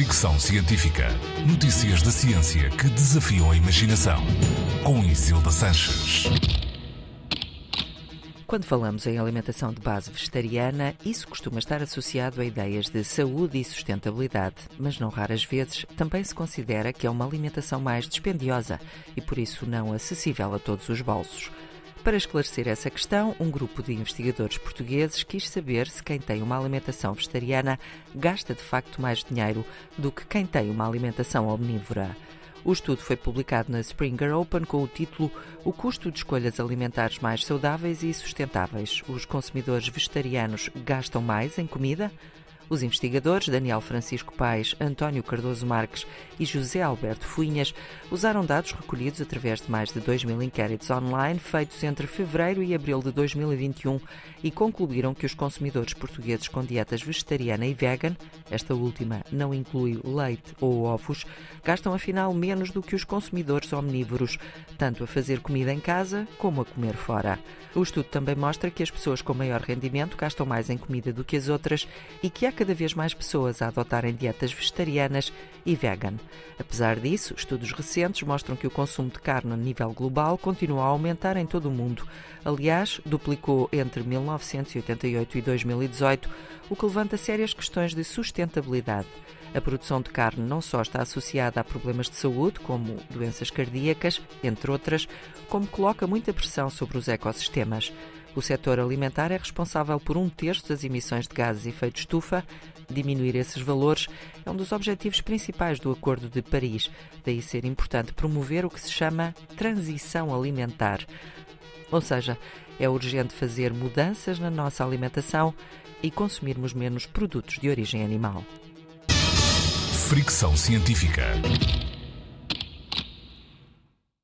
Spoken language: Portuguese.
Fricção Científica. Notícias da ciência que desafiam a imaginação. Com Isilda Sanches. Quando falamos em alimentação de base vegetariana, isso costuma estar associado a ideias de saúde e sustentabilidade, mas não raras vezes também se considera que é uma alimentação mais dispendiosa e por isso não acessível a todos os bolsos. Para esclarecer essa questão, um grupo de investigadores portugueses quis saber se quem tem uma alimentação vegetariana gasta de facto mais dinheiro do que quem tem uma alimentação omnívora. O estudo foi publicado na Springer Open com o título O custo de escolhas alimentares mais saudáveis e sustentáveis. Os consumidores vegetarianos gastam mais em comida? Os investigadores Daniel Francisco Paes, António Cardoso Marques e José Alberto Fuinhas usaram dados recolhidos através de mais de 2 mil inquéritos online feitos entre fevereiro e abril de 2021 e concluíram que os consumidores portugueses com dietas vegetariana e vegan, esta última não inclui leite ou ovos, gastam afinal menos do que os consumidores omnívoros, tanto a fazer comida em casa como a comer fora. O estudo também mostra que as pessoas com maior rendimento gastam mais em comida do que as outras e que há cada vez mais pessoas a adotarem dietas vegetarianas e vegan. Apesar disso, estudos recentes mostram que o consumo de carne a nível global continua a aumentar em todo o mundo. Aliás, duplicou entre 1988 e 2018, o que levanta sérias questões de sustentabilidade. A produção de carne não só está associada a problemas de saúde, como doenças cardíacas, entre outras, como coloca muita pressão sobre os ecossistemas. O setor alimentar é responsável por um terço das emissões de gases de efeito estufa. Diminuir esses valores é um dos objetivos principais do Acordo de Paris, daí ser importante promover o que se chama transição alimentar. Ou seja, é urgente fazer mudanças na nossa alimentação e consumirmos menos produtos de origem animal. Fricção Científica.